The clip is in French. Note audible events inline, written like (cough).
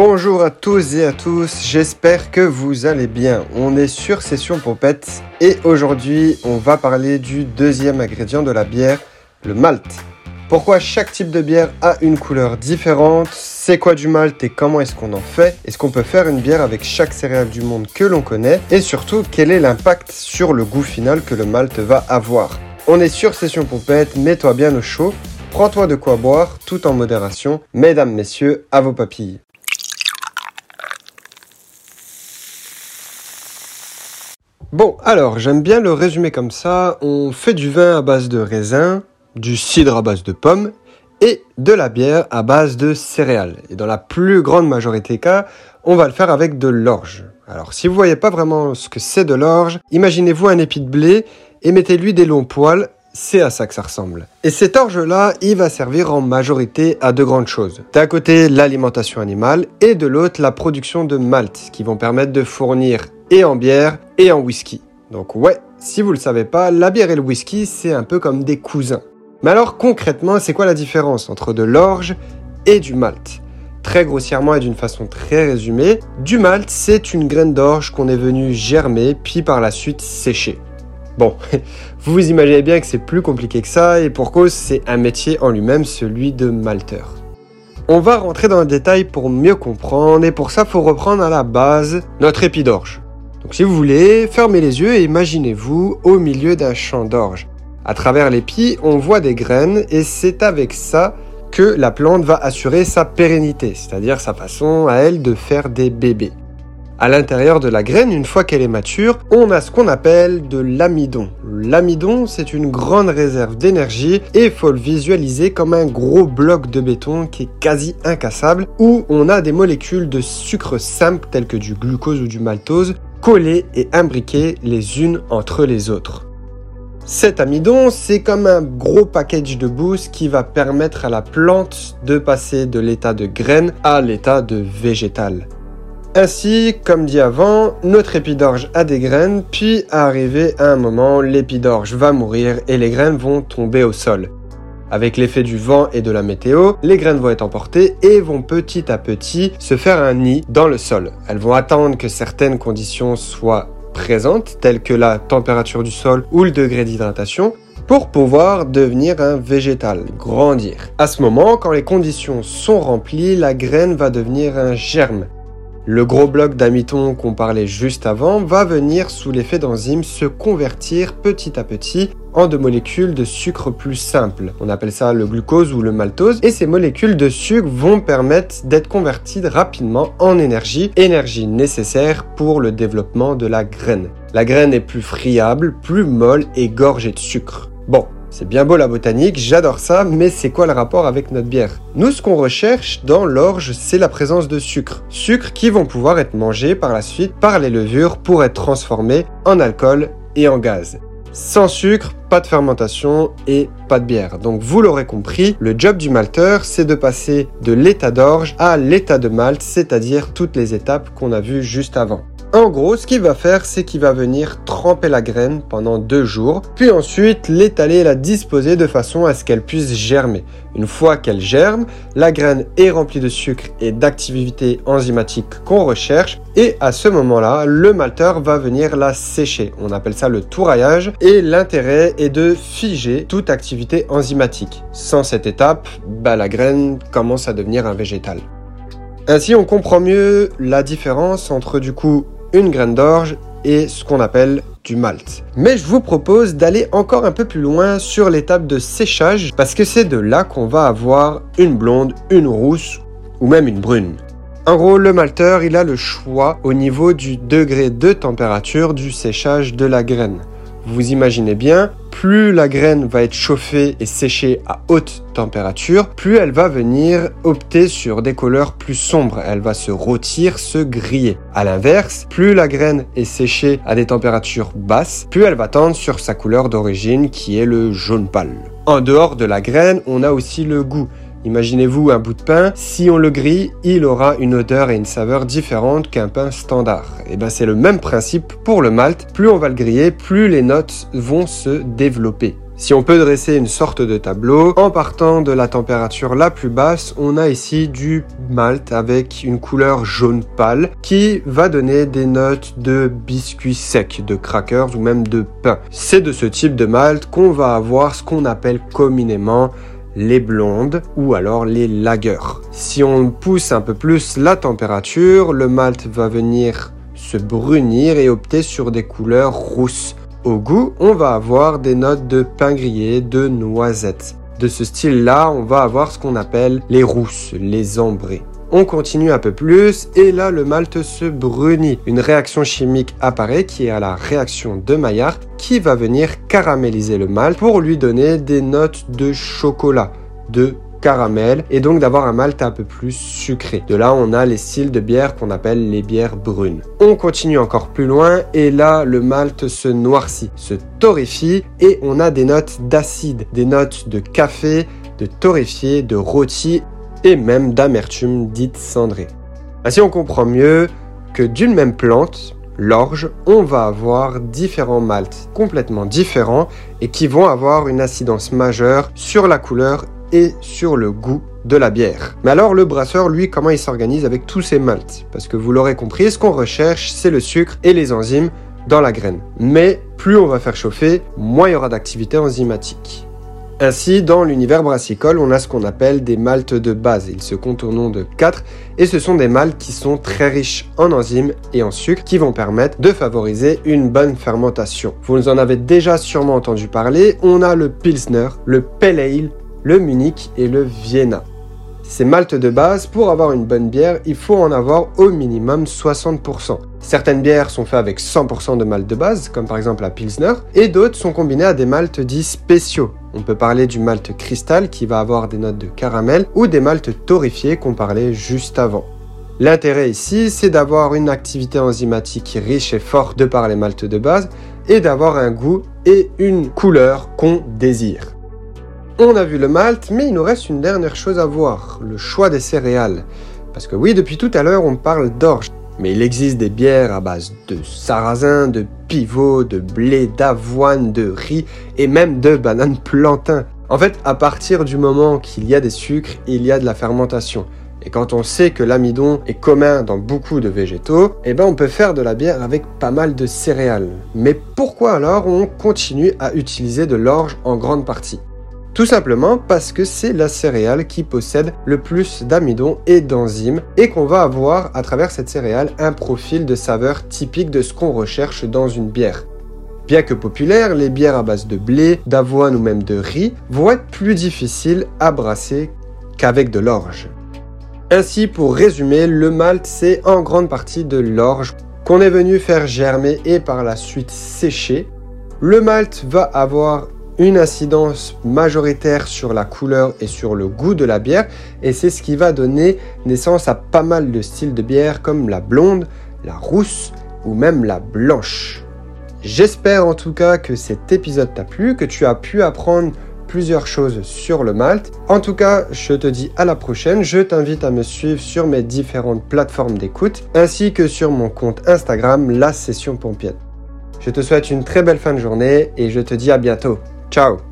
Bonjour à tous et à tous, j'espère que vous allez bien. On est sur Session Pompette et aujourd'hui on va parler du deuxième ingrédient de la bière, le malt. Pourquoi chaque type de bière a une couleur différente? C'est quoi du malt et comment est-ce qu'on en fait? Est-ce qu'on peut faire une bière avec chaque céréale du monde que l'on connaît? Et surtout, quel est l'impact sur le goût final que le malt va avoir? On est sur Session Pompette, mets-toi bien au chaud, prends-toi de quoi boire tout en modération. Mesdames, messieurs, à vos papilles. Bon, alors j'aime bien le résumer comme ça. On fait du vin à base de raisin, du cidre à base de pommes et de la bière à base de céréales. Et dans la plus grande majorité des cas, on va le faire avec de l'orge. Alors si vous voyez pas vraiment ce que c'est de l'orge, imaginez-vous un épi de blé et mettez-lui des longs poils c'est à ça que ça ressemble. Et cet orge-là, il va servir en majorité à deux grandes choses. D'un côté, l'alimentation animale et de l'autre, la production de malt, qui vont permettre de fournir et en bière et en whisky. Donc ouais, si vous le savez pas, la bière et le whisky, c'est un peu comme des cousins. Mais alors concrètement, c'est quoi la différence entre de l'orge et du malt? Très grossièrement et d'une façon très résumée, du malt, c'est une graine d'orge qu'on est venu germer puis par la suite sécher. Bon, (laughs) vous vous imaginez bien que c'est plus compliqué que ça et pour cause c'est un métier en lui-même, celui de malteur. On va rentrer dans le détail pour mieux comprendre et pour ça faut reprendre à la base notre épi d'orge. Donc si vous voulez, fermez les yeux et imaginez-vous au milieu d'un champ d'orge. À travers l'épi, on voit des graines et c'est avec ça que la plante va assurer sa pérennité, c'est-à-dire sa façon à elle de faire des bébés. À l'intérieur de la graine, une fois qu'elle est mature, on a ce qu'on appelle de l'amidon. L'amidon, c'est une grande réserve d'énergie et il faut le visualiser comme un gros bloc de béton qui est quasi incassable où on a des molécules de sucre simple telles que du glucose ou du maltose collées et imbriquées les unes entre les autres. Cet amidon, c'est comme un gros package de boost qui va permettre à la plante de passer de l'état de graine à l'état de végétal. Ainsi, comme dit avant, notre épidorge a des graines, puis à arriver à un moment, l'épidorge va mourir et les graines vont tomber au sol. Avec l'effet du vent et de la météo, les graines vont être emportées et vont petit à petit se faire un nid dans le sol. Elles vont attendre que certaines conditions soient présentes, telles que la température du sol ou le degré d'hydratation, pour pouvoir devenir un végétal, grandir. À ce moment, quand les conditions sont remplies, la graine va devenir un germe. Le gros bloc d'amiton qu'on parlait juste avant va venir sous l'effet d'enzymes se convertir petit à petit en de molécules de sucre plus simples. On appelle ça le glucose ou le maltose et ces molécules de sucre vont permettre d'être converties rapidement en énergie, énergie nécessaire pour le développement de la graine. La graine est plus friable, plus molle et gorgée de sucre. Bon, c'est bien beau la botanique, j'adore ça, mais c'est quoi le rapport avec notre bière? Nous, ce qu'on recherche dans l'orge, c'est la présence de sucre. Sucre qui vont pouvoir être mangés par la suite par les levures pour être transformés en alcool et en gaz. Sans sucre, pas de fermentation et pas de bière. Donc vous l'aurez compris, le job du malteur, c'est de passer de l'état d'orge à l'état de malt, c'est-à-dire toutes les étapes qu'on a vues juste avant. En gros, ce qu'il va faire, c'est qu'il va venir tremper la graine pendant deux jours, puis ensuite l'étaler et la disposer de façon à ce qu'elle puisse germer. Une fois qu'elle germe, la graine est remplie de sucre et d'activité enzymatique qu'on recherche, et à ce moment-là, le malteur va venir la sécher. On appelle ça le touraillage, et l'intérêt est de figer toute activité enzymatique. Sans cette étape, bah, la graine commence à devenir un végétal. Ainsi, on comprend mieux la différence entre du coup une graine d'orge et ce qu'on appelle du malt. Mais je vous propose d'aller encore un peu plus loin sur l'étape de séchage parce que c'est de là qu'on va avoir une blonde, une rousse ou même une brune. En gros, le malteur, il a le choix au niveau du degré de température du séchage de la graine. Vous imaginez bien, plus la graine va être chauffée et séchée à haute température, plus elle va venir opter sur des couleurs plus sombres. Elle va se rôtir, se griller. À l'inverse, plus la graine est séchée à des températures basses, plus elle va tendre sur sa couleur d'origine qui est le jaune pâle. En dehors de la graine, on a aussi le goût. Imaginez-vous un bout de pain, si on le grille, il aura une odeur et une saveur différente qu'un pain standard. Et ben c'est le même principe pour le malt, plus on va le griller, plus les notes vont se développer. Si on peut dresser une sorte de tableau, en partant de la température la plus basse, on a ici du malt avec une couleur jaune pâle qui va donner des notes de biscuits secs, de crackers ou même de pain. C'est de ce type de malt qu'on va avoir ce qu'on appelle communément les blondes ou alors les lagers. Si on pousse un peu plus la température, le malt va venir se brunir et opter sur des couleurs rousses. Au goût, on va avoir des notes de pain grillé, de noisettes. De ce style-là, on va avoir ce qu'on appelle les rousses, les ambrées. On continue un peu plus et là le malt se brunit. Une réaction chimique apparaît qui est à la réaction de Maillard qui va venir caraméliser le malt pour lui donner des notes de chocolat, de caramel et donc d'avoir un malt un peu plus sucré. De là, on a les styles de bière qu'on appelle les bières brunes. On continue encore plus loin et là, le malt se noircit, se torréfie et on a des notes d'acide, des notes de café, de torréfié, de rôti et même d'amertume dite cendrée. Ainsi, on comprend mieux que d'une même plante, l'orge, on va avoir différents malts complètement différents et qui vont avoir une incidence majeure sur la couleur et sur le goût de la bière. Mais alors le brasseur, lui, comment il s'organise avec tous ces malts Parce que vous l'aurez compris, ce qu'on recherche, c'est le sucre et les enzymes dans la graine. Mais plus on va faire chauffer, moins il y aura d'activité enzymatique. Ainsi, dans l'univers brassicole, on a ce qu'on appelle des maltes de base. Ils se comptent au nom de 4 et ce sont des maltes qui sont très riches en enzymes et en sucre qui vont permettre de favoriser une bonne fermentation. Vous en avez déjà sûrement entendu parler. On a le Pilsner, le Pale Ale, le Munich et le Vienna. Ces maltes de base, pour avoir une bonne bière, il faut en avoir au minimum 60%. Certaines bières sont faites avec 100% de malt de base, comme par exemple la Pilsner, et d'autres sont combinées à des maltes dits spéciaux. On peut parler du malt cristal qui va avoir des notes de caramel ou des maltes torréfiés qu'on parlait juste avant. L'intérêt ici, c'est d'avoir une activité enzymatique riche et forte de par les maltes de base et d'avoir un goût et une couleur qu'on désire. On a vu le malt, mais il nous reste une dernière chose à voir, le choix des céréales. Parce que oui, depuis tout à l'heure, on parle d'orge. Mais il existe des bières à base de sarrasin, de pivot, de blé, d'avoine, de riz et même de bananes plantain. En fait, à partir du moment qu'il y a des sucres, il y a de la fermentation. Et quand on sait que l'amidon est commun dans beaucoup de végétaux, eh ben on peut faire de la bière avec pas mal de céréales. Mais pourquoi alors on continue à utiliser de l'orge en grande partie? Tout simplement parce que c'est la céréale qui possède le plus d'amidon et d'enzymes et qu'on va avoir à travers cette céréale un profil de saveur typique de ce qu'on recherche dans une bière. Bien que populaires, les bières à base de blé, d'avoine ou même de riz vont être plus difficiles à brasser qu'avec de l'orge. Ainsi, pour résumer, le malt c'est en grande partie de l'orge qu'on est venu faire germer et par la suite sécher. Le malt va avoir une incidence majoritaire sur la couleur et sur le goût de la bière et c'est ce qui va donner naissance à pas mal de styles de bière comme la blonde, la rousse ou même la blanche. J'espère en tout cas que cet épisode t'a plu, que tu as pu apprendre plusieurs choses sur le malt. En tout cas, je te dis à la prochaine. Je t'invite à me suivre sur mes différentes plateformes d'écoute ainsi que sur mon compte Instagram, la session pompiette. Je te souhaite une très belle fin de journée et je te dis à bientôt. Ciao